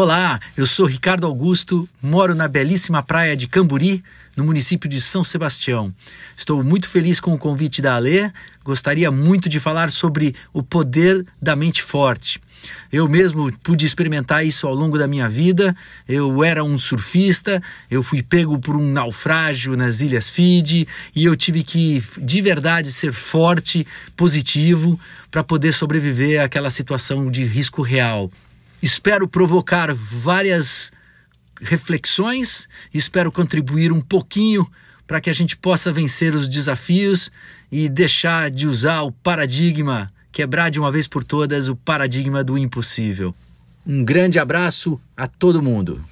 Olá, eu sou Ricardo Augusto, moro na belíssima praia de Camburi, no município de São Sebastião. Estou muito feliz com o convite da Alê, gostaria muito de falar sobre o poder da mente forte. Eu mesmo pude experimentar isso ao longo da minha vida. Eu era um surfista, eu fui pego por um naufrágio nas Ilhas Fiji e eu tive que, de verdade, ser forte, positivo, para poder sobreviver àquela situação de risco real. Espero provocar várias reflexões, espero contribuir um pouquinho para que a gente possa vencer os desafios e deixar de usar o paradigma quebrar de uma vez por todas o paradigma do impossível. Um grande abraço a todo mundo.